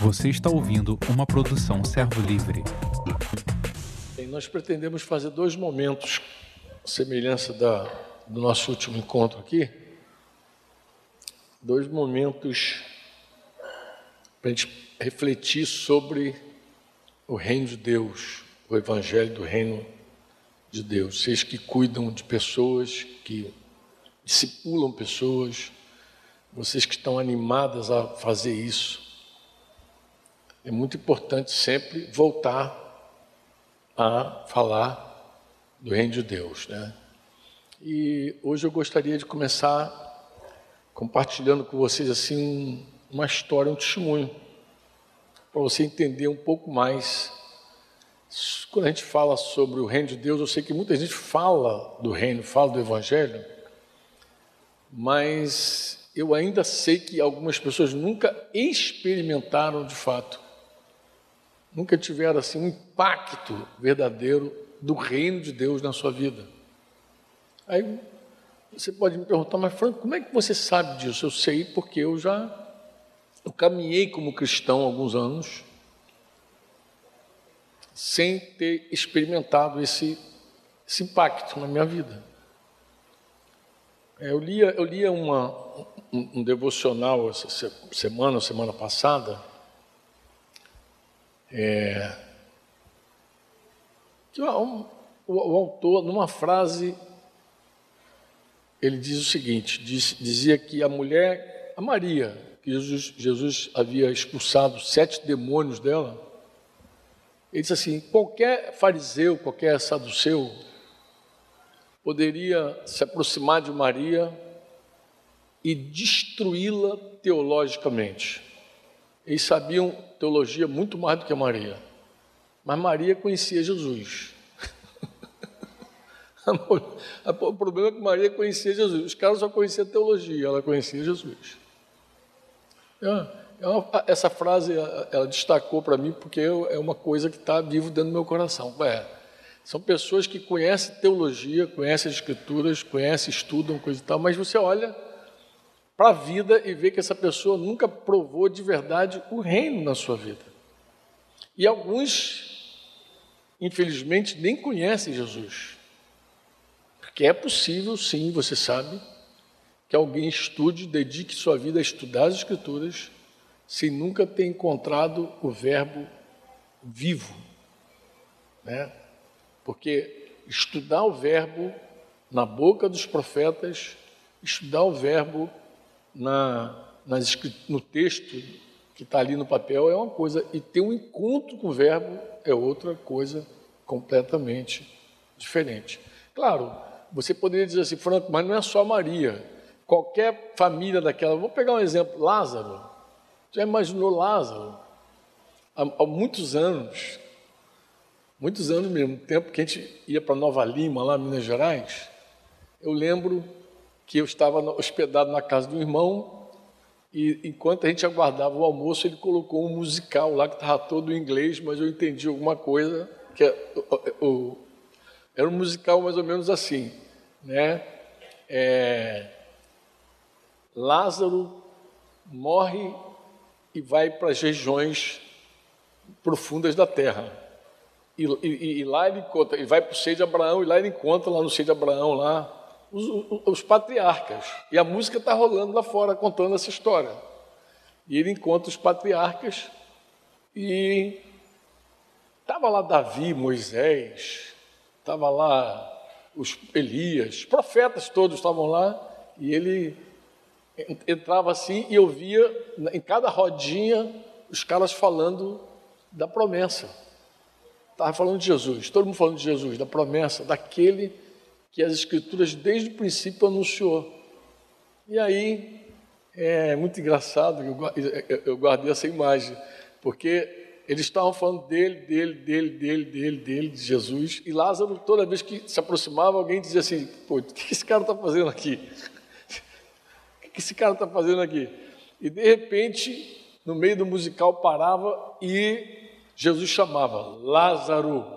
Você está ouvindo uma produção Servo Livre. Bem, nós pretendemos fazer dois momentos, semelhança da, do nosso último encontro aqui, dois momentos para a gente refletir sobre o reino de Deus, o evangelho do reino de Deus. Vocês que cuidam de pessoas, que discipulam pessoas, vocês que estão animadas a fazer isso. É muito importante sempre voltar a falar do reino de Deus, né? E hoje eu gostaria de começar compartilhando com vocês assim uma história, um testemunho, para você entender um pouco mais. Quando a gente fala sobre o reino de Deus, eu sei que muita gente fala do reino, fala do evangelho, mas eu ainda sei que algumas pessoas nunca experimentaram de fato, nunca tiveram assim um impacto verdadeiro do reino de Deus na sua vida. Aí você pode me perguntar, mas Franco, como é que você sabe disso? Eu sei porque eu já eu caminhei como cristão alguns anos sem ter experimentado esse, esse impacto na minha vida. É, eu lia, eu lia uma, um, um devocional essa semana, semana passada, é, o, o autor, numa frase, ele diz o seguinte: diz, dizia que a mulher, a Maria, que Jesus, Jesus havia expulsado sete demônios dela, ele disse assim: qualquer fariseu, qualquer saduceu, poderia se aproximar de Maria e destruí-la teologicamente. Eles sabiam teologia muito mais do que Maria, mas Maria conhecia Jesus. o problema é que Maria conhecia Jesus. Os caras só conheciam teologia, ela conhecia Jesus. É, é essa frase ela destacou para mim porque é uma coisa que está vivo dentro do meu coração. É, são pessoas que conhecem teologia, conhecem as escrituras, conhecem, estudam, coisa e tal, mas você olha para a vida e vê que essa pessoa nunca provou de verdade o reino na sua vida. E alguns, infelizmente, nem conhecem Jesus. Porque é possível, sim, você sabe, que alguém estude, dedique sua vida a estudar as Escrituras, sem nunca ter encontrado o Verbo vivo. Né? Porque estudar o Verbo na boca dos profetas, estudar o Verbo na, no texto que está ali no papel é uma coisa, e ter um encontro com o Verbo é outra coisa completamente diferente. Claro, você poderia dizer assim, Franco, mas não é só Maria. Qualquer família daquela. Vou pegar um exemplo: Lázaro. Já imaginou Lázaro? Há, há muitos anos, muitos anos mesmo, tempo que a gente ia para Nova Lima, lá em Minas Gerais, eu lembro que eu estava hospedado na casa do irmão e enquanto a gente aguardava o almoço, ele colocou um musical lá que estava todo em inglês, mas eu entendi alguma coisa que é, o, o, era um musical mais ou menos assim né? É, Lázaro morre e vai para as regiões profundas da terra. E, e, e lá ele encontra, ele vai para o seio de Abraão, e lá ele encontra, lá no seio de Abraão, lá, os, os, patriarcas. E a música está rolando lá fora, contando essa história. E ele encontra os patriarcas, e estava lá Davi, Moisés, estava lá os Elias, profetas todos estavam lá, e ele entrava assim e ouvia em cada rodinha os caras falando da promessa. Estava falando de Jesus, todo mundo falando de Jesus, da promessa, daquele que as Escrituras desde o princípio anunciou. E aí é muito engraçado, eu guardei essa imagem, porque eles estavam falando dele, dele, dele, dele, dele, dele, de Jesus. E Lázaro, toda vez que se aproximava, alguém dizia assim: Pô, o que esse cara está fazendo aqui? O que esse cara está fazendo aqui? E de repente, no meio do musical, parava e Jesus chamava: Lázaro.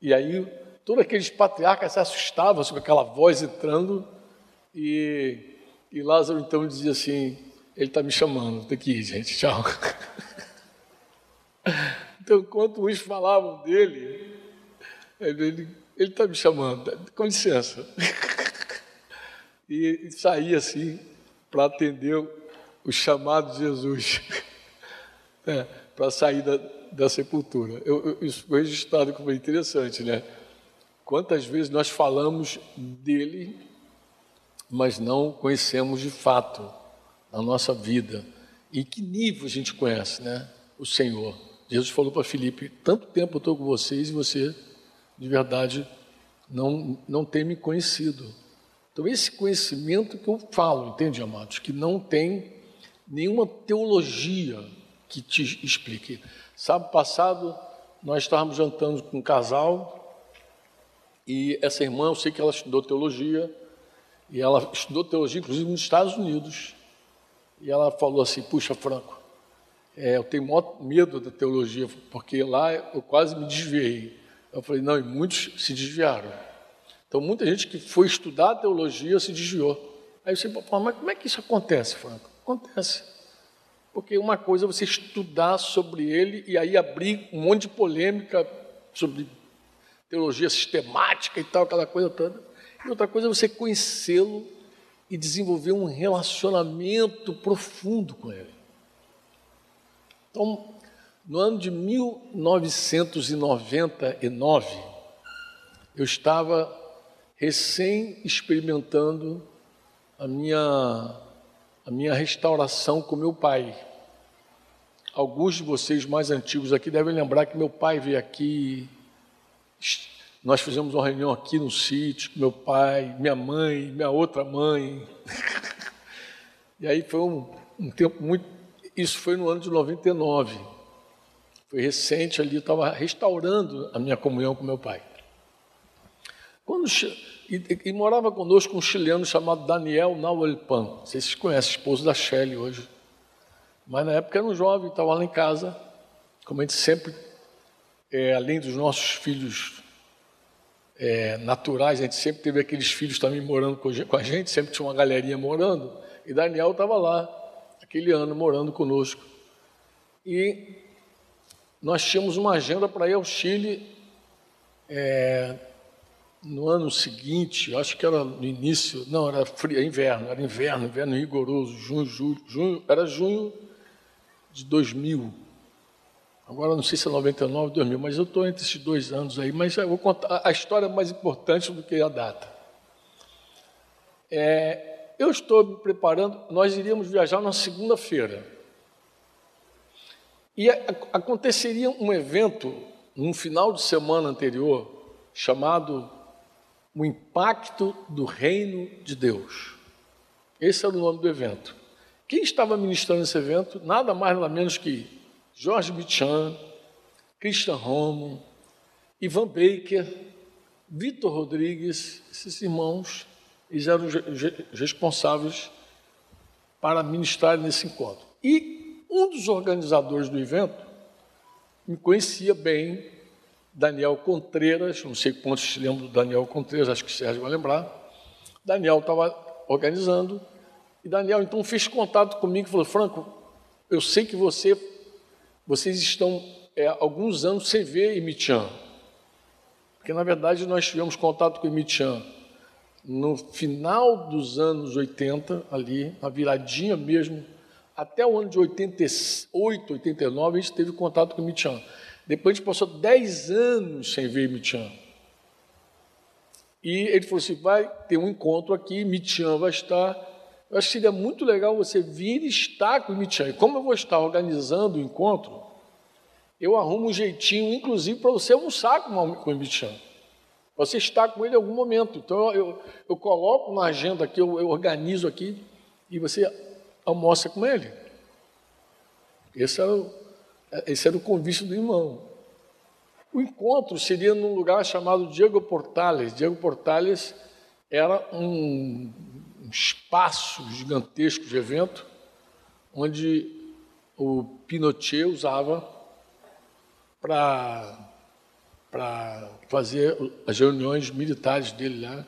E aí, todos aqueles patriarcas se assustavam com aquela voz entrando. E, e Lázaro então dizia assim: ele está me chamando, tem que ir, gente, tchau. Então, enquanto uns falavam dele, ele está me chamando, com licença. E, e saía assim para atender o chamado de Jesus, é, para sair da, da sepultura. Eu, eu, isso foi registrado como interessante, né? Quantas vezes nós falamos dele, mas não conhecemos de fato a nossa vida. E que nível a gente conhece, né? O Senhor. Jesus falou para Filipe: tanto tempo eu estou com vocês e você, de verdade, não, não tem me conhecido. Então, esse conhecimento que eu falo, entende, amados? Que não tem nenhuma teologia que te explique. Sábado passado, nós estávamos jantando com um casal e essa irmã, eu sei que ela estudou teologia, e ela estudou teologia, inclusive, nos Estados Unidos. E ela falou assim: Puxa, Franco, é, eu tenho maior medo da teologia, porque lá eu quase me desviei. Eu falei: Não, e muitos se desviaram. Então, muita gente que foi estudar teologia se desviou. Aí você fala, mas como é que isso acontece, Franco? Acontece. Porque uma coisa é você estudar sobre ele e aí abrir um monte de polêmica sobre teologia sistemática e tal, aquela coisa toda. E outra coisa é você conhecê-lo e desenvolver um relacionamento profundo com ele. Então, no ano de 1999, eu estava recém experimentando a minha, a minha restauração com meu pai. Alguns de vocês mais antigos aqui devem lembrar que meu pai veio aqui, nós fizemos uma reunião aqui no sítio com meu pai, minha mãe, minha outra mãe. e aí foi um, um tempo muito. Isso foi no ano de 99. Foi recente ali, eu estava restaurando a minha comunhão com meu pai. Quando, e, e, morava conosco um chileno chamado Daniel Nauelpan. Vocês conhecem, esposo da Shelley hoje. Mas na época era um jovem, estava lá em casa. Como a gente sempre, é, além dos nossos filhos é, naturais, a gente sempre teve aqueles filhos também morando com a gente, sempre tinha uma galerinha morando. E Daniel estava lá, aquele ano, morando conosco. E nós tínhamos uma agenda para ir ao Chile. É, no ano seguinte, acho que era no início, não, era frio, inverno, era inverno, inverno rigoroso, junho, julho, junho, era junho de 2000. Agora não sei se é 99, 2000, mas eu estou entre esses dois anos aí, mas eu vou contar a história mais importante do que a data. É, eu estou me preparando, nós iríamos viajar na segunda-feira. E aconteceria um evento no final de semana anterior, chamado o impacto do reino de Deus. Esse era o nome do evento. Quem estava ministrando esse evento? Nada mais nada menos que Jorge Bichan, Christian Romo, Ivan Baker, Vitor Rodrigues, esses irmãos, eles eram responsáveis para ministrar nesse encontro. E um dos organizadores do evento me conhecia bem, Daniel Contreiras, não sei quantos se lembram do Daniel Contreiras, acho que o Sérgio vai lembrar. Daniel estava organizando, e Daniel então fez contato comigo e falou: Franco, eu sei que você, vocês estão é, alguns anos sem ver Imitian, porque na verdade nós tivemos contato com Imitian no final dos anos 80, ali, na viradinha mesmo, até o ano de 88, 89, a gente teve contato com Imitian. Depois a gente passou 10 anos sem ver Mitian. E ele falou assim: vai ter um encontro aqui, Mitian vai estar. Eu acho que seria muito legal você vir e estar com o. E como eu vou estar organizando o encontro, eu arrumo um jeitinho, inclusive, para você almoçar com, o Mitian. Você está com ele em algum momento. Então eu, eu coloco na agenda aqui, eu, eu organizo aqui, e você almoça com ele. Esse é o, esse era o convite do irmão. O encontro seria num lugar chamado Diego Portales. Diego Portales era um, espaço gigantesco de evento, onde o Pinochet usava para fazer as reuniões militares dele lá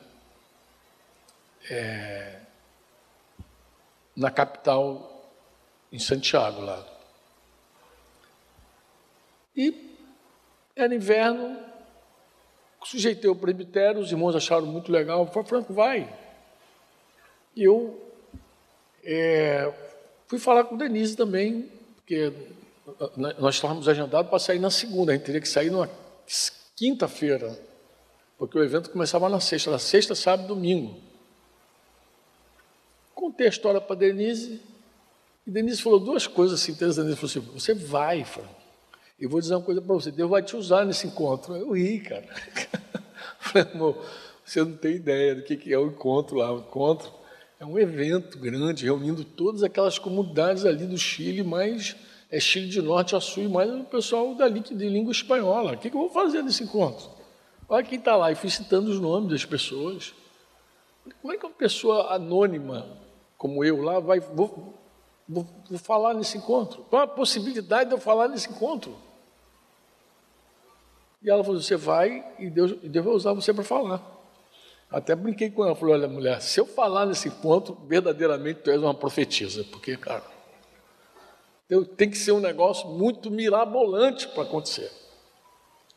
é, na capital em Santiago lá. E era inverno, sujeitei o presbitério, os irmãos acharam muito legal. Falei, Franco, vai. Eu é, fui falar com Denise também, porque nós estávamos agendados para sair na segunda, a gente teria que sair numa quinta-feira, porque o evento começava na sexta, na sexta, sábado domingo. Contei a história para Denise, e Denise falou duas coisas assim interessantes. Denise falou assim: Você vai, Franco. E vou dizer uma coisa para você: Deus vai te usar nesse encontro. Eu ri, cara. Falei, amor, você não tem ideia do que é o encontro lá. O encontro é um evento grande, reunindo todas aquelas comunidades ali do Chile, mais é Chile de norte a sul, mais o pessoal dali de língua espanhola. O que eu vou fazer nesse encontro? Olha quem está lá. E fui citando os nomes das pessoas. Como é que uma pessoa anônima como eu lá vai. Vou, vou, vou falar nesse encontro? Qual a possibilidade de eu falar nesse encontro? E ela falou: Você vai e Deus, e Deus vai usar você para falar. Até brinquei com ela, falei: Olha, mulher, se eu falar nesse encontro, verdadeiramente tu és uma profetisa, porque, cara, tem que ser um negócio muito mirabolante para acontecer.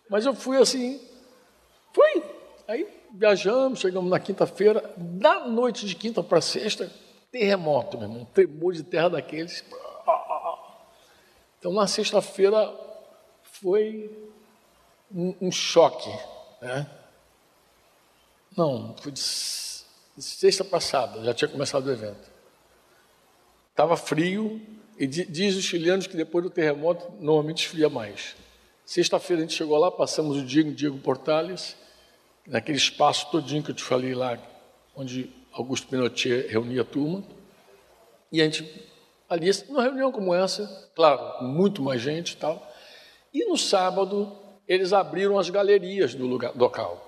Mas eu fui assim, fui. Aí viajamos, chegamos na quinta-feira, da noite de quinta para sexta, terremoto, meu irmão, tremor de terra daqueles. Então na sexta-feira foi um, um choque. Né? Não, foi de sexta passada, já tinha começado o evento. Estava frio, e diz os chilenos que depois do terremoto normalmente esfria mais. Sexta-feira a gente chegou lá, passamos o dia em Diego Portales, naquele espaço todinho que eu te falei lá, onde Augusto Pinochet reunia a turma. E a gente, ali, numa reunião como essa, claro, muito mais gente e tal. E no sábado, eles abriram as galerias do local.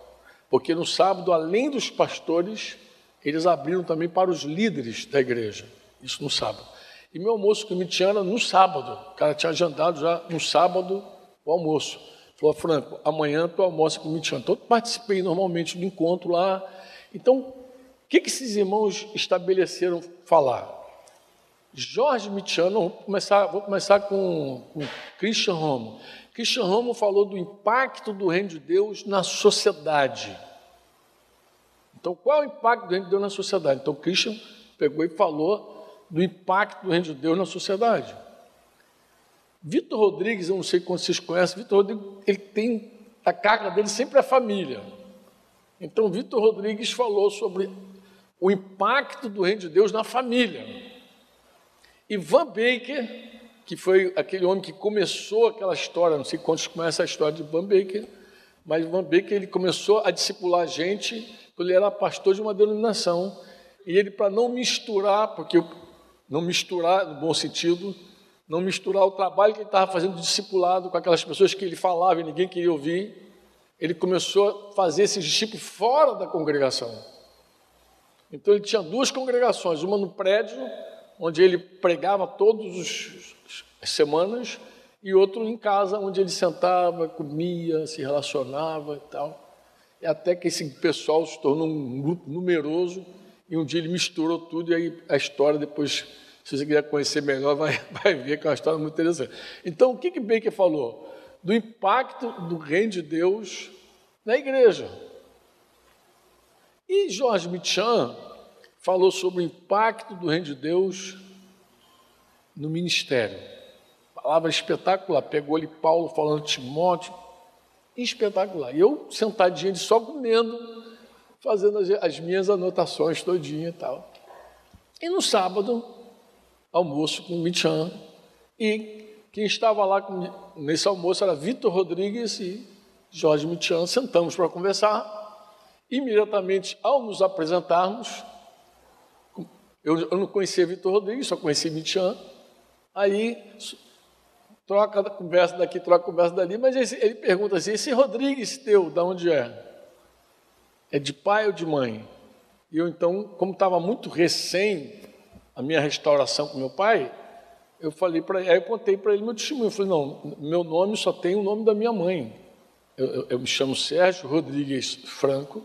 Porque no sábado, além dos pastores, eles abriram também para os líderes da igreja. Isso no sábado. E meu almoço com Mitiana no sábado. O cara tinha agendado já no sábado o almoço. Falou, Franco, amanhã tu almoça com Mitiana. Então, eu participei normalmente do encontro lá. Então, o que, que esses irmãos estabeleceram falar? Jorge Mitiano, vou começar, vou começar com, com Christian Romo. Christian Romo falou do impacto do reino de Deus na sociedade. Então, qual é o impacto do reino de Deus na sociedade? Então, Christian pegou e falou do impacto do reino de Deus na sociedade. Vitor Rodrigues, eu não sei quantos vocês conhecem, Vitor Rodrigues, ele tem, a carga dele sempre é a família. Então, Vitor Rodrigues falou sobre o impacto do reino de Deus na família. E Van Baker que foi aquele homem que começou aquela história, não sei quantos conhecem a história de Van Baker, mas Van Baker ele começou a discipular gente ele era pastor de uma denominação, e ele, para não misturar, porque não misturar no bom sentido, não misturar o trabalho que ele estava fazendo de discipulado com aquelas pessoas que ele falava e ninguém queria ouvir, ele começou a fazer esses discípulos fora da congregação. Então ele tinha duas congregações, uma no prédio, onde ele pregava todos os semanas, e outro em casa, onde ele sentava, comia, se relacionava e tal. E até que esse pessoal se tornou um grupo numeroso, e um dia ele misturou tudo, e aí a história depois, se você quiser conhecer melhor, vai, vai ver que é uma história muito interessante. Então, o que, que Baker falou? Do impacto do reino de Deus na igreja. E Jorge Michan falou sobre o impacto do reino de Deus no ministério. Palavra espetacular. Pegou ali Paulo falando Timóteo. Espetacular. E eu sentadinho ali só comendo, fazendo as, as minhas anotações todinha e tal. E no sábado, almoço com o Michan. E quem estava lá com, nesse almoço era Vitor Rodrigues e Jorge Michan. Sentamos para conversar. Imediatamente, ao nos apresentarmos, eu, eu não conhecia Vitor Rodrigues, só conhecia Michan. Aí troca a conversa daqui, troca a conversa dali, mas esse, ele pergunta assim: esse Rodrigues teu, de onde é? É de pai ou de mãe? E eu então, como estava muito recém a minha restauração com meu pai, eu falei para ele, aí eu contei para ele meu testemunho. Eu falei: não, meu nome só tem o nome da minha mãe. Eu, eu, eu me chamo Sérgio Rodrigues Franco,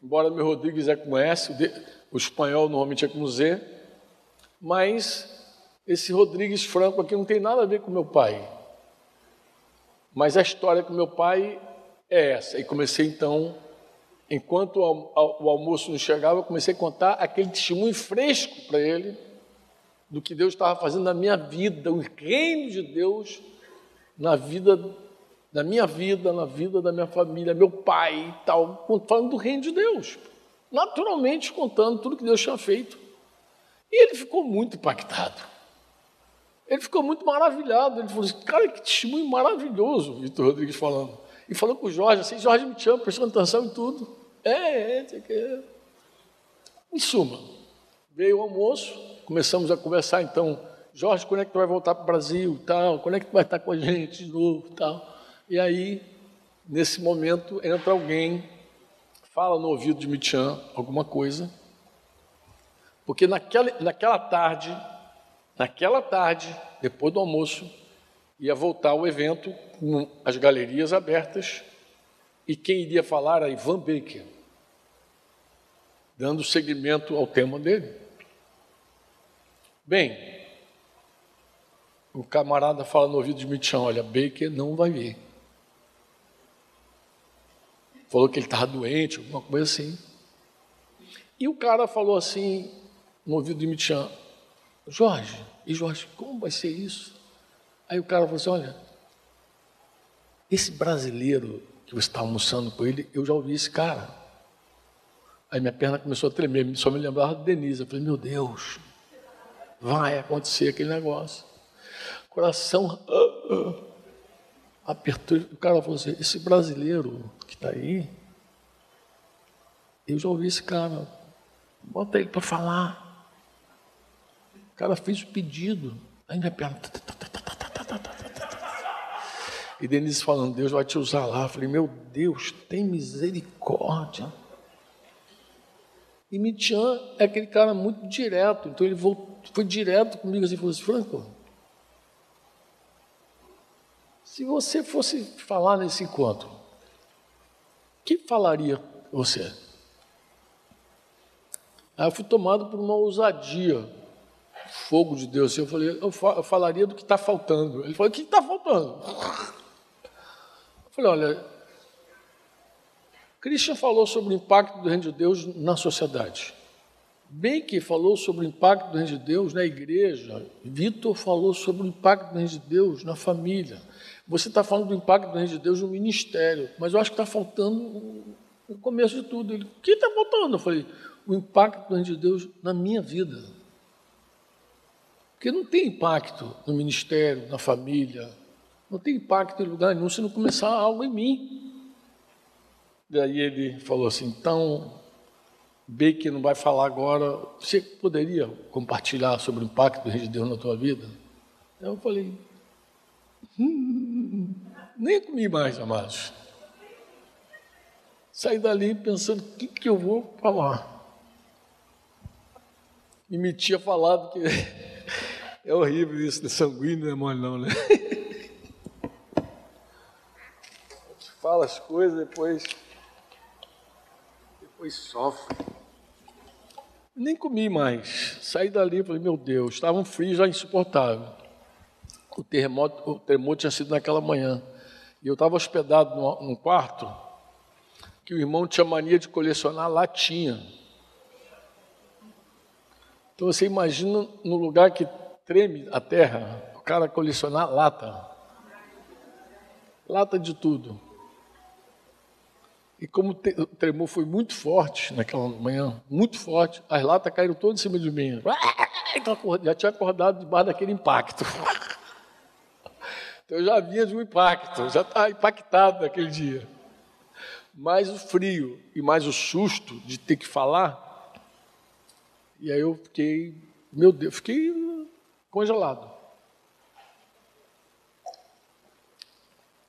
embora meu Rodrigues é com S, o, de, o espanhol normalmente é com Z, mas esse Rodrigues Franco aqui não tem nada a ver com meu pai. Mas a história com meu pai é essa. E comecei então, enquanto o almoço não chegava, eu comecei a contar aquele testemunho fresco para ele do que Deus estava fazendo na minha vida, o reino de Deus na vida da minha vida, na vida da minha família, meu pai e tal, falando do reino de Deus. Naturalmente contando tudo que Deus tinha feito. E ele ficou muito impactado. Ele ficou muito maravilhado. Ele falou assim: cara, que testemunho maravilhoso, Vitor Rodrigues falando. E falou com o Jorge assim: Jorge me chama, prestando atenção em tudo. É, é, é. Em suma, veio o almoço, começamos a conversar então. Jorge, quando é que tu vai voltar para o Brasil tal? Quando é que tu vai estar com a gente de novo tal? E aí, nesse momento, entra alguém, fala no ouvido de Michan alguma coisa, porque naquela, naquela tarde, naquela tarde, depois do almoço, ia voltar o evento com as galerias abertas e quem iria falar era Ivan Baker, dando seguimento ao tema dele. Bem, o camarada fala no ouvido de Mitchell, olha, Baker não vai vir falou que ele estava doente, alguma coisa assim. E o cara falou assim, no ouvido de Michan, Jorge, e Jorge, como vai ser isso? Aí o cara falou assim, olha, esse brasileiro que você está almoçando com ele, eu já ouvi esse cara. Aí minha perna começou a tremer, só me lembrava de Denise. Eu falei, meu Deus, vai acontecer aquele negócio. Coração uh, uh, apertou. O cara falou assim, esse brasileiro que está aí, eu já ouvi esse cara, bota ele para falar. Cara fez o pedido, aí minha perna. E Denise falando, Deus vai te usar lá. Eu falei, meu Deus, tem misericórdia. E Mitian é aquele cara muito direto, então ele voltou, foi direto comigo assim, falou assim, Franco, se você fosse falar nesse encontro, que falaria você? Aí eu fui tomado por uma ousadia, fogo de Deus. Eu falei, eu, falaria do que está faltando. Ele falou, o que está faltando? Eu falei, olha, Christian falou sobre o impacto do reino de Deus na sociedade. Baker falou sobre o impacto do reino de Deus na igreja. Vitor falou sobre o impacto do reino de Deus na família. Você está falando do impacto do reino de Deus no ministério, mas eu acho que está faltando o começo de tudo. Ele, o que está faltando? Eu falei, o impacto do reino de Deus na minha vida. Porque não tem impacto no ministério, na família, não tem impacto em lugar nenhum se não começar algo em mim. Daí ele falou assim: então, B que não vai falar agora, você poderia compartilhar sobre o impacto do reino de Deus na tua vida? Eu falei, Hum, nem comi mais, amados. Saí dali pensando, o que, que eu vou falar? E me tinha falado que é horrível isso, de sanguíneo não é mole não, né? Fala as coisas, depois, depois sofre. Nem comi mais. Saí dali e falei, meu Deus, estava um frio já insuportável o terremoto, o terremoto tinha sido naquela manhã. E eu estava hospedado num quarto que o irmão tinha mania de colecionar latinha. Então você imagina no lugar que treme a terra, o cara colecionar lata. Lata de tudo. E como o tremor foi muito forte naquela manhã, muito forte, as latas caíram todas em cima de mim. Então, já tinha acordado debaixo daquele impacto. Então eu já vinha de um impacto, já estava impactado naquele dia. Mais o frio e mais o susto de ter que falar. E aí eu fiquei, meu Deus, fiquei congelado.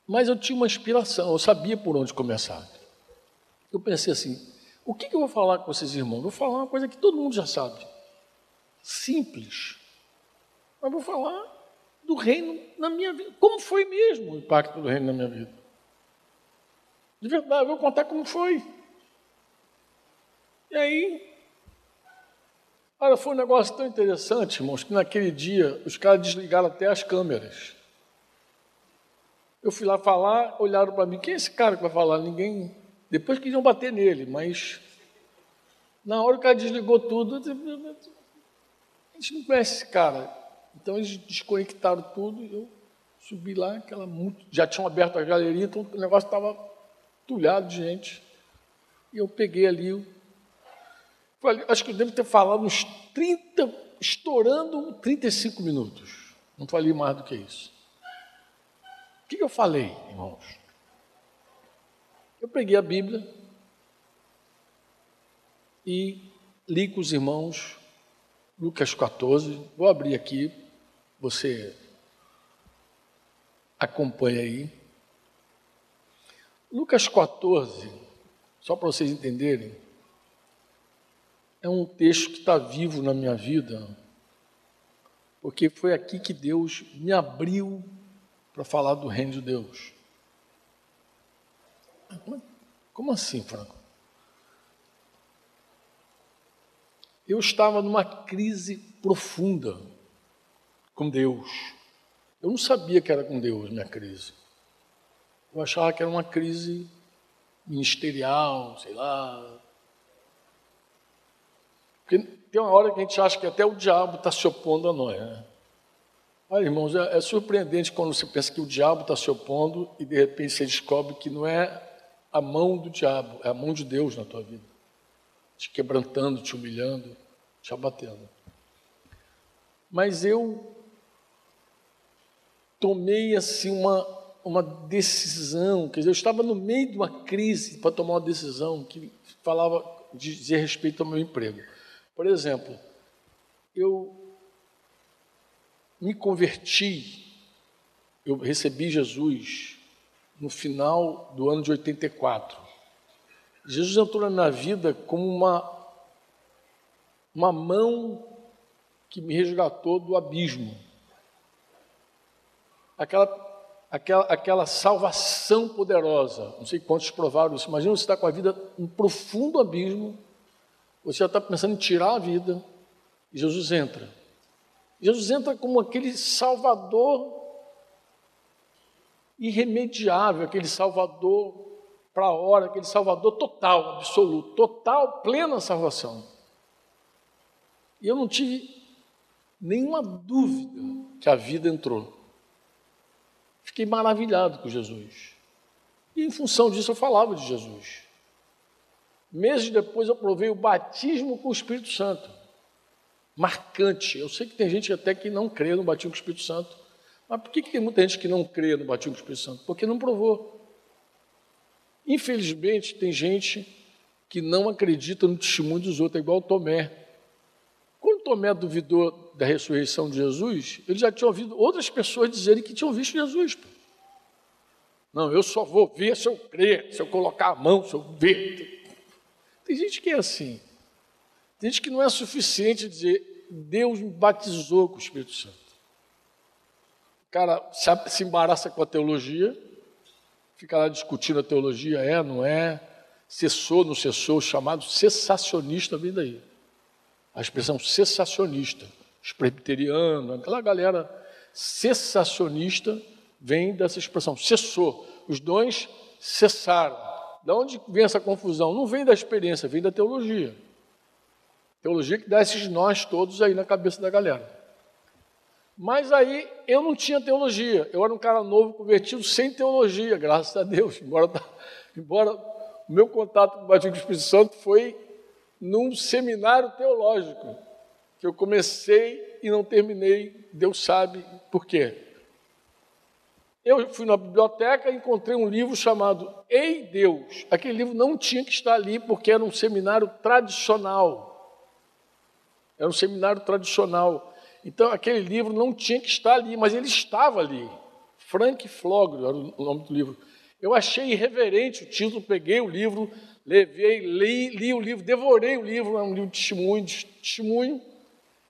Mas eu tinha uma inspiração, eu sabia por onde começar. Eu pensei assim: o que, eu vou falar com vocês, irmãos? Vou falar uma coisa que todo mundo já sabe. Simples. Mas vou falar do reino na minha vida. Como foi mesmo o impacto do reino na minha vida? De verdade, eu vou contar como foi. E aí, Olha, foi um negócio tão interessante, irmãos, que naquele dia os caras desligaram até as câmeras. Eu fui lá falar, olharam para mim, quem é esse cara que vai falar? Ninguém. Depois queriam bater nele, mas na hora o cara desligou tudo, a gente não conhece esse cara. Então eles desconectaram tudo e eu subi lá, aquela muito, já tinham aberto a galeria, então o negócio estava tulhado de gente. E eu peguei ali, falei, acho que eu devo ter falado uns 30, estourando 35 minutos. Não falei mais do que isso. O que eu falei, irmãos? Eu peguei a Bíblia e li com os irmãos Lucas 14. Vou abrir aqui, você acompanha aí. Lucas 14, só para vocês entenderem, é um texto que está vivo na minha vida, porque foi aqui que Deus me abriu para falar do reino de Deus. Como assim, Franco? Eu estava numa crise profunda com Deus. Eu não sabia que era com Deus minha crise. Eu achava que era uma crise ministerial, sei lá. Porque tem uma hora que a gente acha que até o diabo está se opondo a nós. Né? Olha, irmãos, é, é surpreendente quando você pensa que o diabo está se opondo e de repente você descobre que não é a mão do diabo, é a mão de Deus na tua vida. Te quebrantando, te humilhando, te abatendo. Mas eu tomei assim uma, uma decisão, quer dizer, eu estava no meio de uma crise para tomar uma decisão que falava, dizia respeito ao meu emprego. Por exemplo, eu me converti, eu recebi Jesus no final do ano de 84. Jesus entrou na minha vida como uma, uma mão que me resgatou do abismo aquela, aquela, aquela salvação poderosa. Não sei quantos provaram isso. Imagina você estar com a vida em profundo abismo, você já está pensando em tirar a vida, e Jesus entra. Jesus entra como aquele salvador irremediável, aquele salvador para a hora, aquele salvador total, absoluto, total, plena salvação. E eu não tive nenhuma dúvida que a vida entrou. Fiquei maravilhado com Jesus. E em função disso eu falava de Jesus. Meses depois eu provei o batismo com o Espírito Santo. Marcante. Eu sei que tem gente até que não crê no batismo com o Espírito Santo. Mas por que, que tem muita gente que não crê no batismo com o Espírito Santo? Porque não provou. Infelizmente, tem gente que não acredita no testemunho dos outros, é igual Tomé. Quando Tomé duvidou da ressurreição de Jesus, ele já tinha ouvido outras pessoas dizerem que tinham visto Jesus. Não, eu só vou ver se eu crer, se eu colocar a mão, se eu ver. Tem gente que é assim. Tem gente que não é suficiente dizer, Deus me batizou com o Espírito Santo. O cara se embaraça com a teologia, fica lá discutindo a teologia, é, não é, cessou, não cessou, chamado cessacionista vem daí a expressão cessacionista, os presbiterianos, aquela galera cessacionista vem dessa expressão, cessou. Os dons cessaram. Da onde vem essa confusão? Não vem da experiência, vem da teologia. Teologia que dá esses nós todos aí na cabeça da galera. Mas aí eu não tinha teologia, eu era um cara novo, convertido sem teologia, graças a Deus. Embora, embora o meu contato com o Batismo do Espírito Santo foi num seminário teológico, que eu comecei e não terminei, Deus sabe por quê. Eu fui na biblioteca e encontrei um livro chamado Ei Deus. Aquele livro não tinha que estar ali porque era um seminário tradicional. Era um seminário tradicional. Então aquele livro não tinha que estar ali, mas ele estava ali. Frank Flogro era o nome do livro. Eu achei irreverente o título, peguei o livro, levei, li, li o livro, devorei o livro, é um livro de testemunho, de testemunho.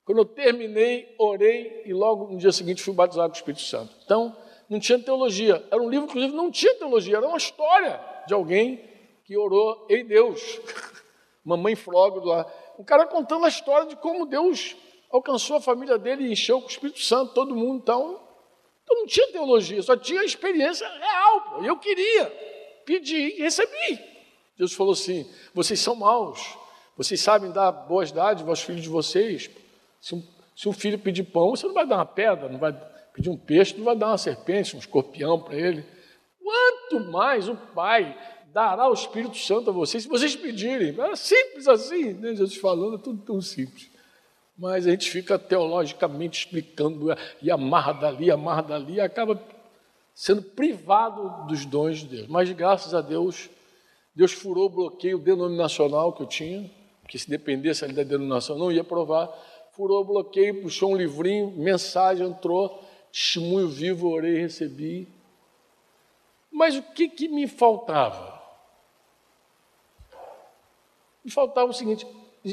Quando eu terminei, orei e logo no dia seguinte fui batizado com o Espírito Santo. Então, não tinha teologia. Era um livro, inclusive, não tinha teologia, era uma história de alguém que orou em Deus. Mamãe Flógodo lá. um cara contando a história de como Deus alcançou a família dele e encheu com o Espírito Santo, todo mundo. Então, eu não tinha teologia, só tinha experiência real. Pô. Eu queria, pedi e recebi. Deus falou assim: vocês são maus, vocês sabem dar boas dádivas aos filhos de vocês. Se um, se um filho pedir pão, você não vai dar uma pedra, não vai pedir um peixe, não vai dar uma serpente, um escorpião para ele. Quanto mais o Pai dará o Espírito Santo a vocês, se vocês pedirem. É simples assim, né? Jesus falando, é tudo tão simples. Mas a gente fica teologicamente explicando e amarra dali, amarra dali, e acaba sendo privado dos dons de Deus. Mas graças a Deus, Deus furou o bloqueio denominacional que eu tinha, que se dependesse ali da denominação não ia provar. Furou o bloqueio, puxou um livrinho, mensagem entrou, testemunho vivo, orei e recebi. Mas o que, que me faltava? Me faltava o seguinte: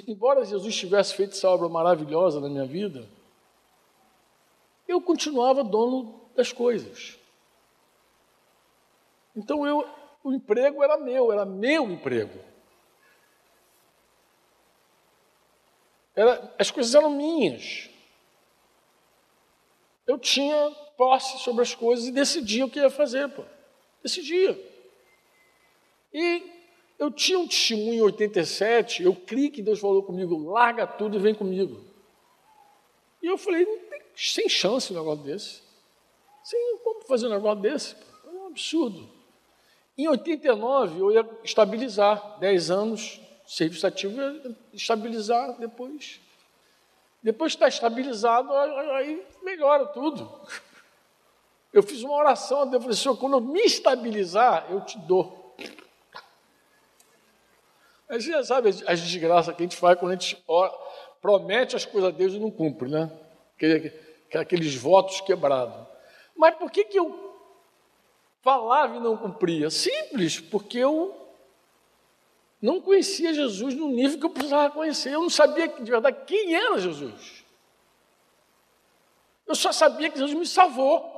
embora Jesus tivesse feito essa obra maravilhosa na minha vida, eu continuava dono das coisas. Então eu, o emprego era meu, era meu emprego. Era, as coisas eram minhas. Eu tinha posse sobre as coisas e decidia o que ia fazer. Pô. Decidia. E eu tinha um testemunho em 87, eu criei que Deus falou comigo, larga tudo e vem comigo. E eu falei, sem chance um negócio desse. Sem como fazer um negócio desse? É um absurdo. Em 89 eu ia estabilizar, 10 anos, serviço ativo, ia estabilizar depois. Depois que está estabilizado, aí melhora tudo. Eu fiz uma oração, eu falei, Senhor, quando eu me estabilizar, eu te dou. A gente já sabe as desgraças que a gente faz quando a gente ora, promete as coisas a Deus e não cumpre, né? Aqueles votos quebrados. Mas por que, que eu falava e não cumpria? Simples, porque eu não conhecia Jesus no nível que eu precisava conhecer. Eu não sabia de verdade quem era Jesus. Eu só sabia que Jesus me salvou.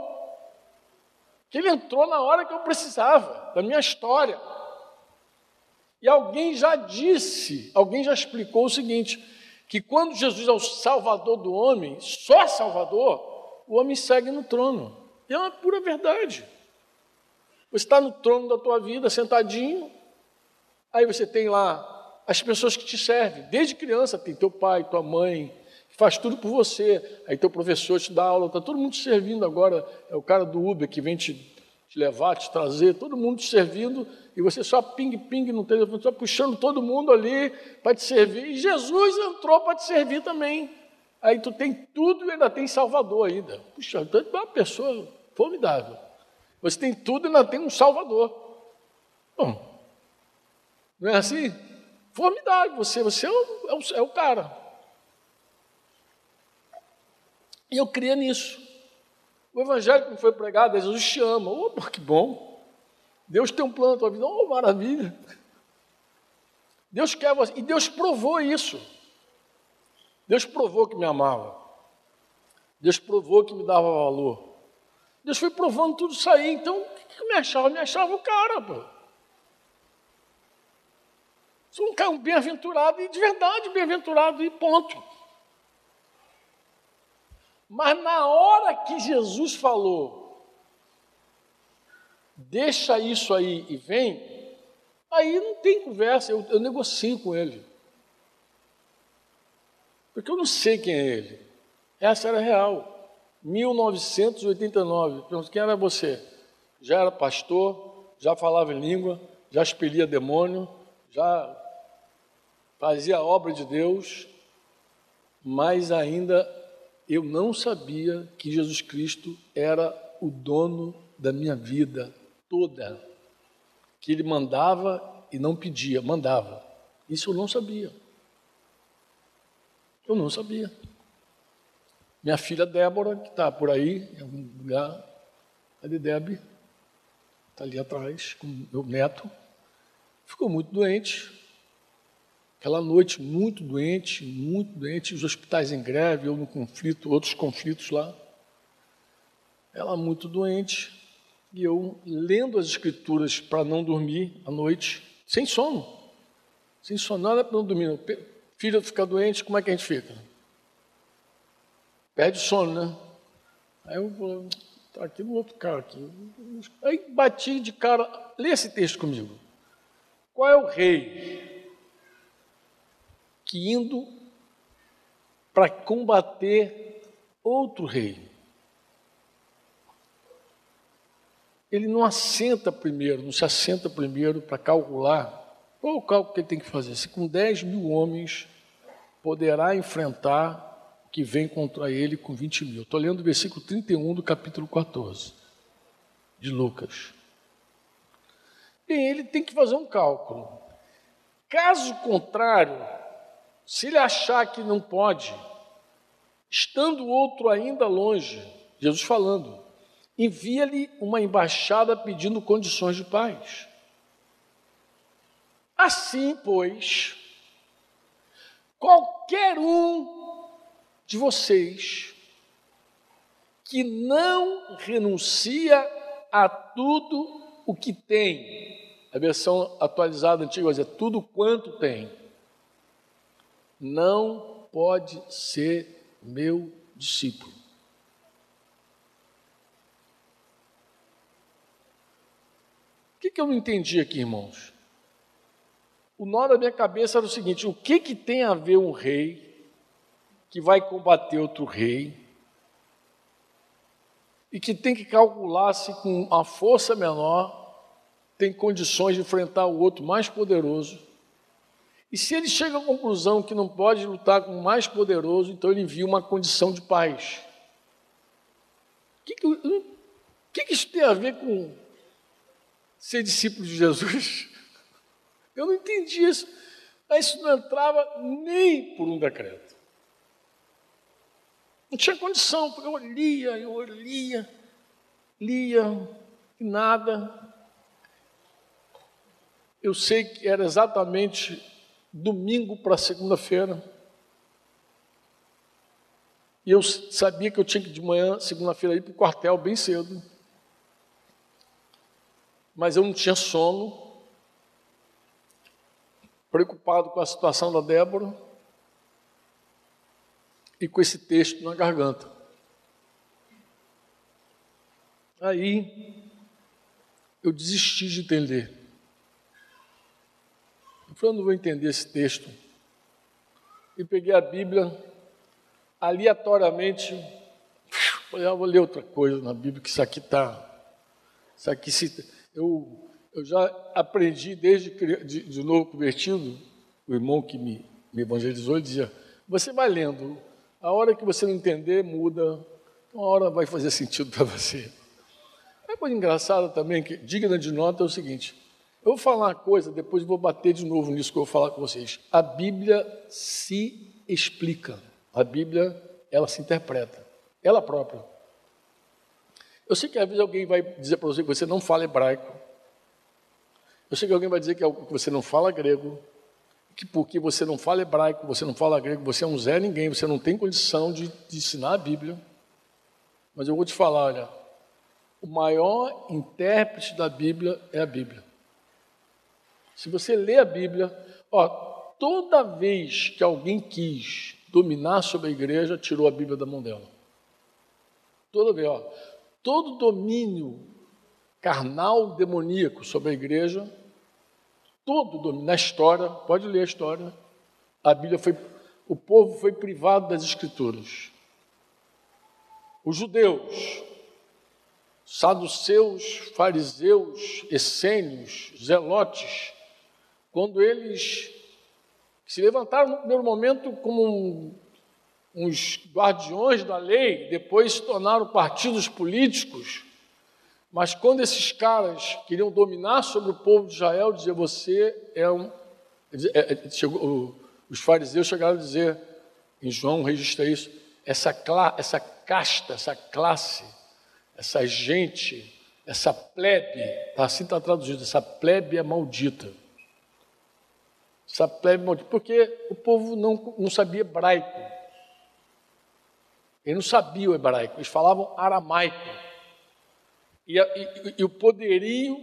Que ele entrou na hora que eu precisava, da minha história. E alguém já disse, alguém já explicou o seguinte: que quando Jesus é o Salvador do homem, só Salvador, o homem segue no trono. E é uma pura verdade. Você está no trono da tua vida, sentadinho, aí você tem lá as pessoas que te servem. Desde criança tem teu pai, tua mãe, que faz tudo por você. Aí teu professor te dá aula, está todo mundo te servindo agora. É o cara do Uber que vem te, te levar, te trazer, todo mundo te servindo e você só ping-ping no telefone, só puxando todo mundo ali para te servir. E Jesus entrou para te servir também. Aí tu tem tudo e ainda tem Salvador ainda. Puxa, tu é uma pessoa formidável. Você tem tudo e ainda tem um Salvador. Bom, não é assim? Formidável, você, você é o, é o, é o cara. E eu cria nisso. O evangelho que me foi pregado, Jesus te ama. Opa, que bom. Deus tem um plano na tua vida, oh, maravilha. Deus quer você, e Deus provou isso. Deus provou que me amava. Deus provou que me dava valor. Deus foi provando tudo isso aí. Então, o que eu me achava? Me achava o cara, pô. Sou um cara bem-aventurado, e de verdade bem-aventurado, e ponto. Mas na hora que Jesus falou, deixa isso aí e vem, aí não tem conversa, eu, eu negocio com ele. Porque eu não sei quem é ele. Essa era real. 1989. Pergunto, quem era você? Já era pastor, já falava em língua, já expelia demônio, já fazia a obra de Deus, mas ainda eu não sabia que Jesus Cristo era o dono da minha vida, toda, que ele mandava e não pedia, mandava. Isso eu não sabia. Eu não sabia. Minha filha Débora, que está por aí, em algum lugar, de Deb, está ali atrás, com meu neto, ficou muito doente. Aquela noite, muito doente, muito doente, os hospitais em greve, eu no conflito, outros conflitos lá. Ela muito doente, e eu lendo as escrituras para não dormir à noite, sem sono. Sem sono, nada para não dormir. filho fica doente, como é que a gente fica? Perde o sono, né? Aí eu vou, tá aqui no outro cara aqui. Aí bati de cara, lê esse texto comigo. Qual é o rei que indo para combater outro rei? Ele não assenta primeiro, não se assenta primeiro para calcular qual o cálculo que ele tem que fazer? Se com 10 mil homens poderá enfrentar o que vem contra ele com 20 mil. Estou lendo o versículo 31 do capítulo 14 de Lucas. Bem, ele tem que fazer um cálculo. Caso contrário, se ele achar que não pode, estando outro ainda longe, Jesus falando, envia-lhe uma embaixada pedindo condições de paz. Assim, pois, qualquer um de vocês que não renuncia a tudo o que tem, a versão atualizada antiga dizer tudo quanto tem, não pode ser meu discípulo. O que, que eu não entendi aqui, irmãos? o nó da minha cabeça era o seguinte: o que, que tem a ver um rei que vai combater outro rei e que tem que calcular se com a força menor tem condições de enfrentar o outro mais poderoso? E se ele chega à conclusão que não pode lutar com o mais poderoso, então ele envia uma condição de paz. O que, que, que, que isso tem a ver com ser discípulo de Jesus? Eu não entendi isso. Mas isso não entrava nem por um decreto. Não tinha condição, porque eu lia, eu lia, lia, e nada. Eu sei que era exatamente domingo para segunda-feira. E eu sabia que eu tinha que de manhã, segunda-feira, ir para o quartel bem cedo. Mas eu não tinha sono preocupado com a situação da Débora e com esse texto na garganta. Aí eu desisti de entender. Falei, eu não vou entender esse texto. E peguei a Bíblia, aleatoriamente, falei, ah, vou ler outra coisa na Bíblia, que isso aqui está. Isso aqui se. Eu eu já aprendi desde de, de novo convertido, o irmão que me, me evangelizou, ele dizia: você vai lendo, a hora que você não entender, muda, uma hora vai fazer sentido para você. É coisa engraçada também, que digna de nota, é o seguinte: eu vou falar uma coisa, depois vou bater de novo nisso que eu vou falar com vocês. A Bíblia se explica, a Bíblia, ela se interpreta, ela própria. Eu sei que às vezes alguém vai dizer para você que você não fala hebraico. Eu sei que alguém vai dizer que você não fala grego, que porque você não fala hebraico, você não fala grego, você é um Zé Ninguém, você não tem condição de, de ensinar a Bíblia. Mas eu vou te falar, olha, o maior intérprete da Bíblia é a Bíblia. Se você lê a Bíblia, ó, toda vez que alguém quis dominar sobre a igreja, tirou a Bíblia da mão dela. Toda vez, ó, todo domínio carnal demoníaco sobre a igreja todo na história, pode ler a história, a Bíblia foi, o povo foi privado das escrituras. Os judeus, saduceus, fariseus, essênios, zelotes, quando eles se levantaram no primeiro momento como uns guardiões da lei, depois se tornaram partidos políticos, mas quando esses caras queriam dominar sobre o povo de Israel, dizer você é um. É, é, chegou, os fariseus chegaram a dizer, em João registra isso, essa, essa casta, essa classe, essa gente, essa plebe, tá, assim está traduzido, essa plebe é maldita. Essa plebe maldita, porque o povo não, não sabia hebraico. Ele não sabia o hebraico, eles falavam aramaico. E, e, e o poderio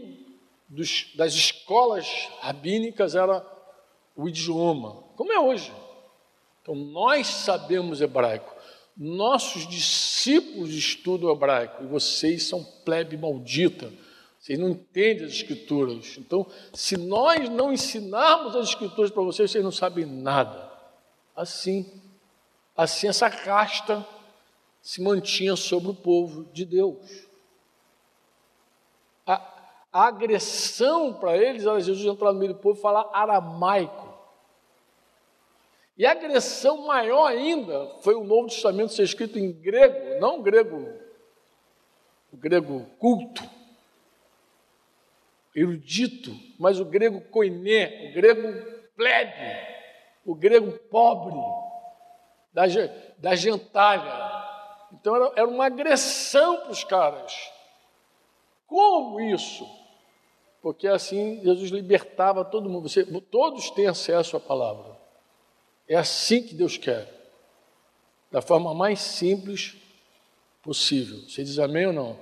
dos, das escolas rabínicas era o idioma, como é hoje. Então, nós sabemos hebraico. Nossos discípulos estudam hebraico. E vocês são plebe maldita. Vocês não entendem as escrituras. Então, se nós não ensinarmos as escrituras para vocês, vocês não sabem nada. Assim, assim essa casta se mantinha sobre o povo de Deus a agressão para eles era Jesus entrar no meio do povo e falar aramaico. E a agressão maior ainda foi o Novo Testamento ser escrito em grego, não grego, grego culto, erudito, mas o grego koiné, o grego plebe, o grego pobre, da, da gentalha. Então era, era uma agressão para os caras. Como isso? porque assim Jesus libertava todo mundo. Você, todos têm acesso à palavra. É assim que Deus quer, da forma mais simples possível. Você diz amém ou não?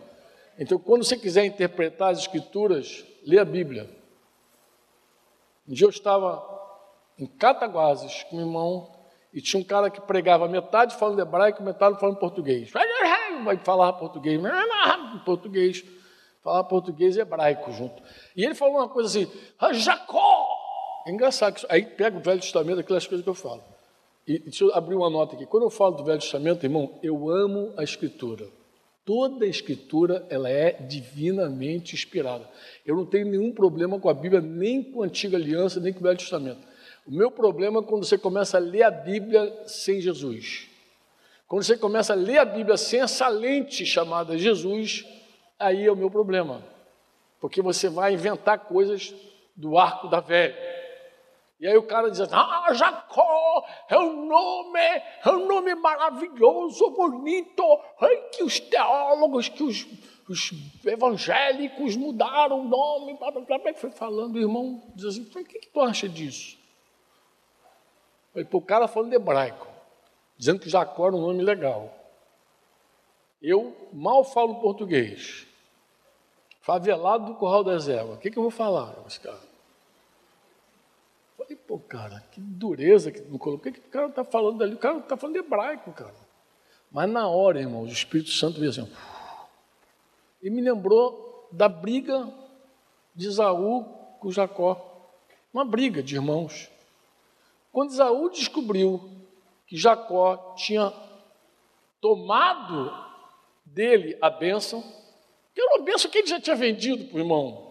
Então, quando você quiser interpretar as Escrituras, lê a Bíblia. Um dia eu estava em Cataguases com meu irmão e tinha um cara que pregava metade falando hebraico, metade falando português. Vai falar português, português falar português e hebraico junto. E ele falou uma coisa assim, ah, Jacó! É engraçado, aí pega o Velho Testamento, aquelas coisas que eu falo. E deixa eu abrir uma nota aqui. Quando eu falo do Velho Testamento, irmão, eu amo a Escritura. Toda a Escritura, ela é divinamente inspirada. Eu não tenho nenhum problema com a Bíblia, nem com a Antiga Aliança, nem com o Velho Testamento. O meu problema é quando você começa a ler a Bíblia sem Jesus. Quando você começa a ler a Bíblia sem essa lente chamada Jesus, aí é o meu problema. Porque você vai inventar coisas do arco da velha. E aí o cara diz assim, ah, Jacó é um nome, é um nome maravilhoso, bonito, ai, que os teólogos, que os, os evangélicos mudaram o nome, blá, blá, blá, foi falando, o irmão diz assim, o que, que tu acha disso? Falei, o cara falando hebraico, dizendo que Jacó era um nome legal. Eu mal falo português. Favelado do Curral das Éguas. O que, que eu vou falar, esse cara? Falei, pô, cara, que dureza que me colocou. O que, que o cara está falando ali? O cara está falando hebraico, cara. Mas na hora, irmão, o Espírito Santo veio assim. E me lembrou da briga de Isaú com Jacó. Uma briga de irmãos. Quando Isaú descobriu que Jacó tinha tomado dele a bênção, que era uma bênção que ele já tinha vendido para o irmão.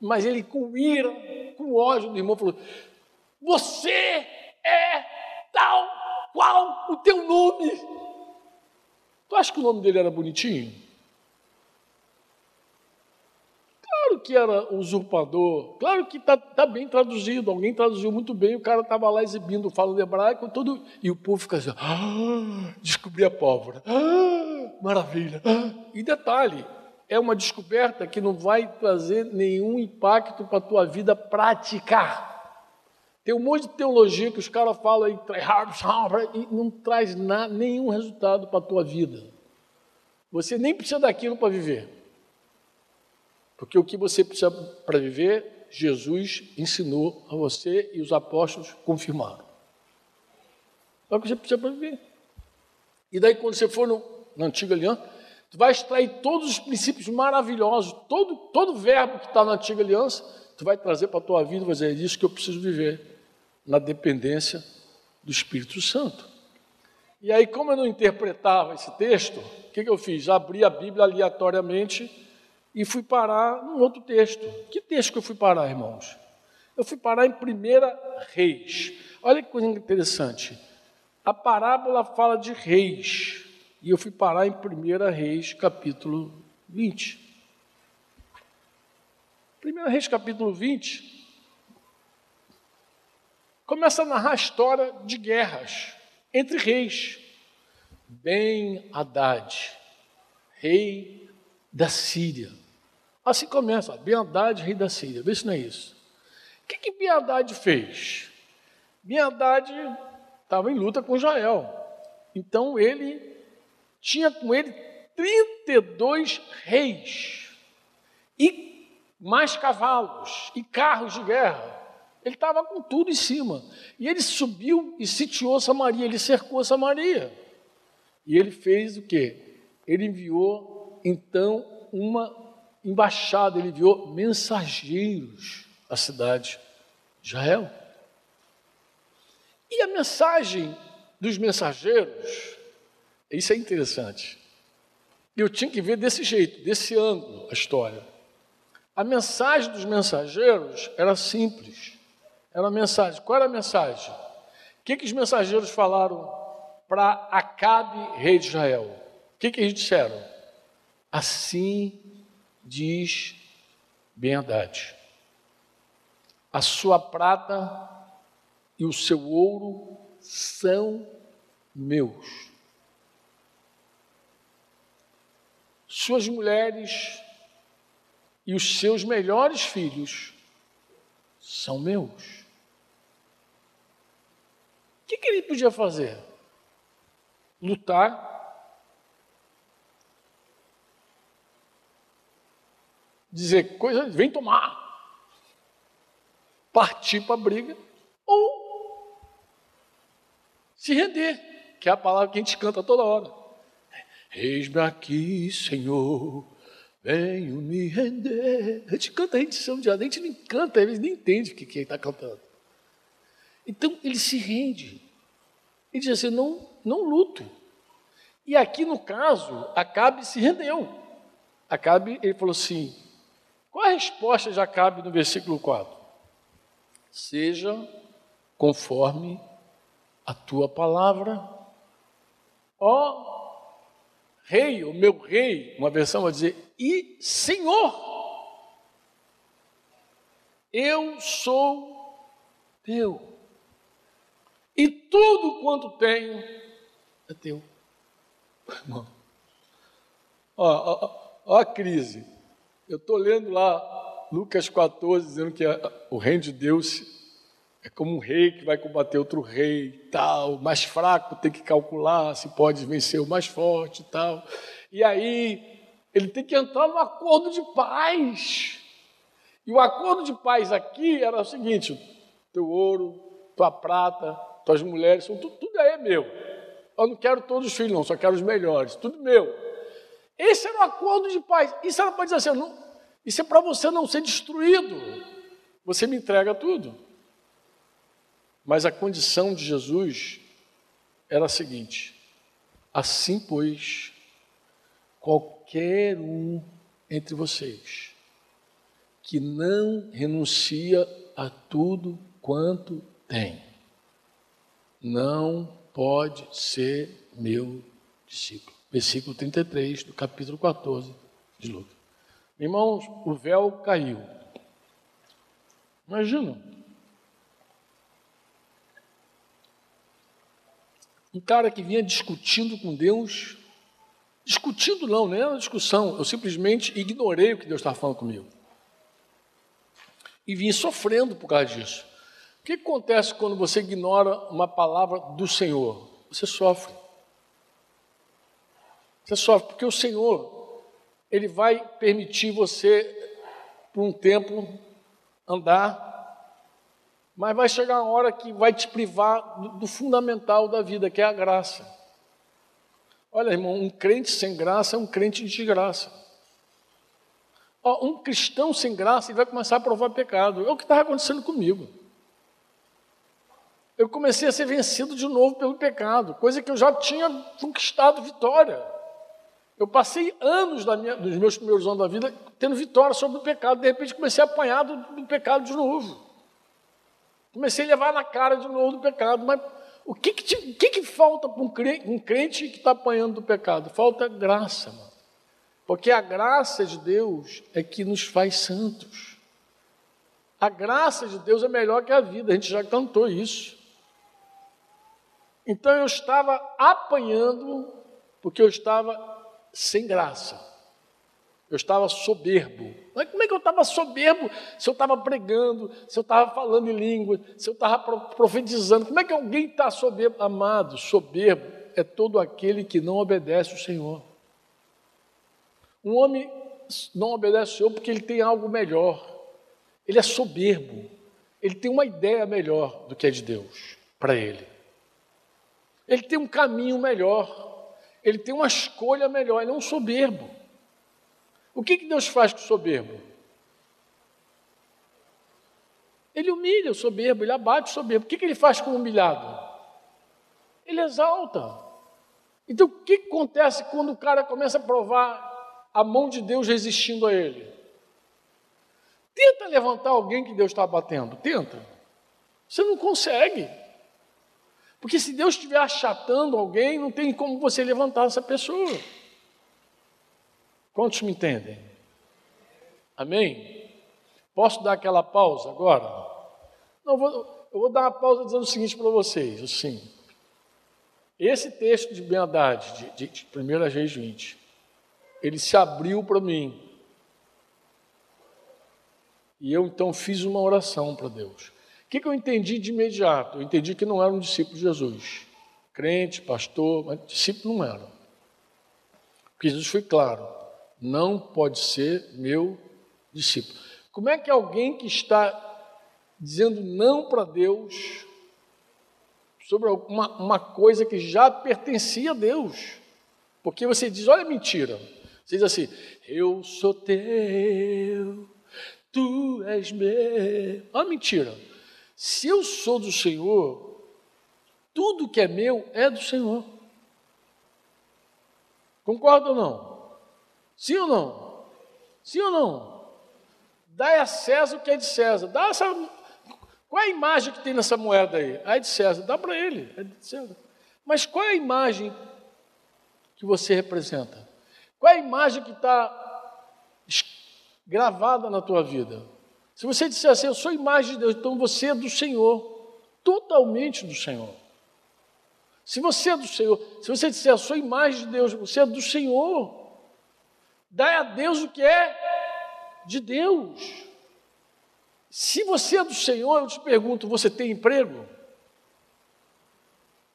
Mas ele, com ira, com ódio do irmão, falou: Você é tal qual o teu nome. Tu acha que o nome dele era bonitinho? Claro que era usurpador, claro que está tá bem traduzido, alguém traduziu muito bem, o cara estava lá exibindo, falando hebraico, todo, e o povo fica assim, ah, descobri a pólvora, ah, maravilha. Ah. E detalhe, é uma descoberta que não vai trazer nenhum impacto para a tua vida prática. Tem um monte de teologia que os caras falam aí, e não traz nada, nenhum resultado para a tua vida. Você nem precisa daquilo para viver. Porque o que você precisa para viver, Jesus ensinou a você e os apóstolos confirmaram. É o que você precisa para viver. E daí, quando você for no, na antiga aliança, tu vai extrair todos os princípios maravilhosos, todo, todo verbo que está na antiga aliança, tu vai trazer para a tua vida vai dizer, é isso que eu preciso viver, na dependência do Espírito Santo. E aí, como eu não interpretava esse texto, o que, que eu fiz? Abri a Bíblia aleatoriamente e fui parar num outro texto. Que texto que eu fui parar, irmãos? Eu fui parar em 1 Reis. Olha que coisa interessante. A parábola fala de reis. E eu fui parar em 1 Reis, capítulo 20. 1 Reis, capítulo 20, começa a narrar a história de guerras entre reis. Ben Haddad, rei da Síria. Assim começa, Ben Haddad, rei da Síria. Vê se não é isso. O que, que Ben Haddad fez? Ben Haddad estava em luta com Israel. Então ele tinha com ele 32 reis e mais cavalos e carros de guerra. Ele estava com tudo em cima. E ele subiu e sitiou Samaria, ele cercou Samaria. E ele fez o quê? Ele enviou, então, uma embaixada, ele enviou mensageiros à cidade de Israel. E a mensagem dos mensageiros, isso é interessante. Eu tinha que ver desse jeito, desse ângulo, a história. A mensagem dos mensageiros era simples. Era a mensagem. Qual era a mensagem? O que, que os mensageiros falaram para Acabe, rei de Israel? O que, que eles disseram? Assim diz Ben Haddad: a sua prata e o seu ouro são meus. Suas mulheres e os seus melhores filhos são meus que, que ele podia fazer? Lutar. Dizer coisa, vem tomar. Partir para a briga. Ou se render, que é a palavra que a gente canta toda hora. Eis-me aqui, Senhor, venho me render. A gente canta a rendição de a gente nem canta, eles nem entendem o que, que ele está cantando. Então ele se rende. Ele diz assim: não, não luto. E aqui no caso, Acabe se rendeu. Acabe, ele falou assim: qual a resposta de Acabe no versículo 4? Seja conforme a tua palavra, ó rei, o meu rei, uma versão vai dizer, e Senhor, eu sou teu e tudo quanto tenho é teu. Irmão, ó, ó, ó a crise. Eu estou lendo lá Lucas 14, dizendo que o reino de Deus é como um rei que vai combater outro rei tal. Mais fraco tem que calcular se pode vencer o mais forte e tal. E aí ele tem que entrar no acordo de paz. E o acordo de paz aqui era o seguinte: teu ouro, tua prata, tuas mulheres, tudo, tudo aí é meu. Eu não quero todos os filhos, não, só quero os melhores, tudo meu. Esse era o acordo de paz. Isso era para dizer assim: não, isso é para você não ser destruído. Você me entrega tudo. Mas a condição de Jesus era a seguinte: assim, pois, qualquer um entre vocês que não renuncia a tudo quanto tem não pode ser meu discípulo. Versículo 33 do capítulo 14 de Lucas. Irmãos, o véu caiu. Imagina. Um cara que vinha discutindo com Deus, discutindo não, não era discussão, eu simplesmente ignorei o que Deus estava falando comigo. E vinha sofrendo por causa disso. O que acontece quando você ignora uma palavra do Senhor? Você sofre. Você sofre, porque o Senhor, Ele vai permitir você, por um tempo, andar, mas vai chegar uma hora que vai te privar do, do fundamental da vida, que é a graça. Olha, irmão, um crente sem graça é um crente de desgraça. um cristão sem graça ele vai começar a provar pecado. É o que estava acontecendo comigo eu comecei a ser vencido de novo pelo pecado, coisa que eu já tinha conquistado vitória. Eu passei anos minha, dos meus primeiros anos da vida tendo vitória sobre o pecado, de repente comecei a apanhar do, do pecado de novo. Comecei a levar na cara de novo do pecado, mas o que, que, o que, que falta para um crente, um crente que está apanhando do pecado? Falta graça, mano. Porque a graça de Deus é que nos faz santos. A graça de Deus é melhor que a vida, a gente já cantou isso. Então eu estava apanhando porque eu estava sem graça. Eu estava soberbo. Mas como é que eu estava soberbo se eu estava pregando, se eu estava falando em língua, se eu estava profetizando? Como é que alguém está soberbo? Amado, soberbo é todo aquele que não obedece o Senhor. Um homem não obedece o Senhor porque ele tem algo melhor. Ele é soberbo. ele tem uma ideia melhor do que é de Deus para ele. Ele tem um caminho melhor, ele tem uma escolha melhor, ele é um soberbo. O que, que Deus faz com o soberbo? Ele humilha o soberbo, ele abate o soberbo. O que, que ele faz com o humilhado? Ele exalta. Então, o que acontece quando o cara começa a provar a mão de Deus resistindo a ele? Tenta levantar alguém que Deus está batendo, tenta. Você não consegue. Porque se Deus estiver achatando alguém, não tem como você levantar essa pessoa. Quantos me entendem? Amém? Posso dar aquela pausa agora? Não, vou, eu vou dar uma pausa dizendo o seguinte para vocês, assim. Esse texto de Ben Haddad, de, de 1 Reis 20, ele se abriu para mim. E eu então fiz uma oração para Deus. O que, que eu entendi de imediato? Eu entendi que não era um discípulo de Jesus. Crente, pastor, mas discípulo não era. Porque Jesus foi claro: não pode ser meu discípulo. Como é que alguém que está dizendo não para Deus sobre uma, uma coisa que já pertencia a Deus. Porque você diz, olha mentira. Você diz assim, eu sou teu, tu és meu. Olha mentira. Se eu sou do Senhor, tudo que é meu é do Senhor. Concorda ou não? Sim ou não? Sim ou não? Dá a César o que é de César. Dá essa qual é a imagem que tem nessa moeda aí? Ah, é de César. Dá para ele, é de César. Mas qual é a imagem que você representa? Qual é a imagem que está gravada na tua vida? Se você disser assim, eu sou imagem de Deus, então você é do Senhor, totalmente do Senhor. Se você é do Senhor, se você disser, eu sou imagem de Deus, você é do Senhor, dá a Deus o que é de Deus. Se você é do Senhor, eu te pergunto: você tem emprego?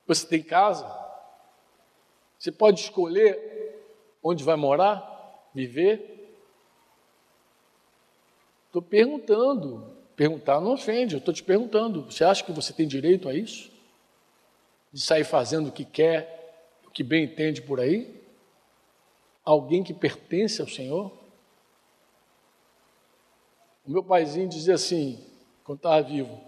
Você tem casa? Você pode escolher onde vai morar, viver? Estou perguntando. Perguntar não ofende, eu estou te perguntando. Você acha que você tem direito a isso? De sair fazendo o que quer, o que bem entende por aí? Alguém que pertence ao Senhor? O meu paizinho dizia assim, quando estava vivo,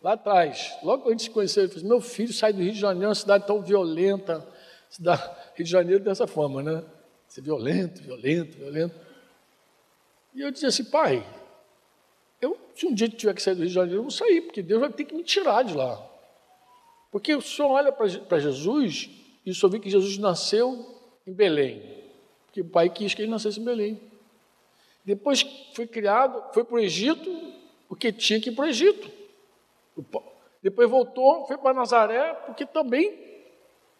lá atrás, logo que a gente se conheceu, ele falou assim, meu filho sai do Rio de Janeiro, uma cidade tão violenta, cidade, Rio de Janeiro dessa forma, né? Ser violento, violento, violento. E eu dizia assim, pai, eu, se um dia tiver que sair do Rio de Janeiro, eu vou sair, porque Deus vai ter que me tirar de lá. Porque o senhor olha para Jesus e senhor vê que Jesus nasceu em Belém. Porque o pai quis que ele nascesse em Belém. Depois foi criado, foi para o Egito, porque tinha que ir para o Egito. Depois voltou, foi para Nazaré, porque também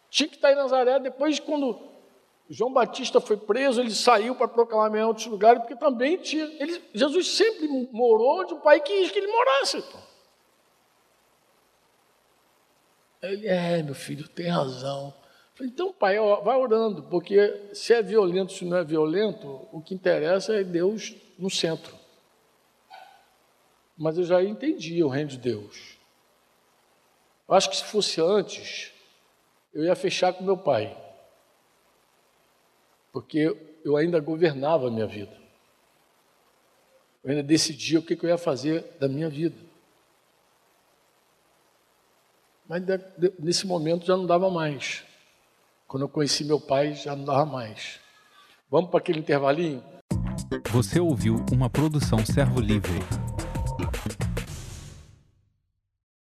tinha que estar em Nazaré. Depois, quando João Batista foi preso, ele saiu para proclamar em outros lugares, porque também tinha. Ele, Jesus sempre morou onde o Pai quis que ele morasse. Ele, é, meu filho, tem razão. Então, pai, vai orando, porque se é violento, se não é violento, o que interessa é Deus no centro. Mas eu já entendi o reino de Deus. Eu acho que se fosse antes, eu ia fechar com meu pai. Porque eu ainda governava a minha vida. Eu ainda decidia o que eu ia fazer da minha vida. Mas nesse momento já não dava mais. Quando eu conheci meu pai, já não dava mais. Vamos para aquele intervalinho? Você ouviu uma produção Servo Livre.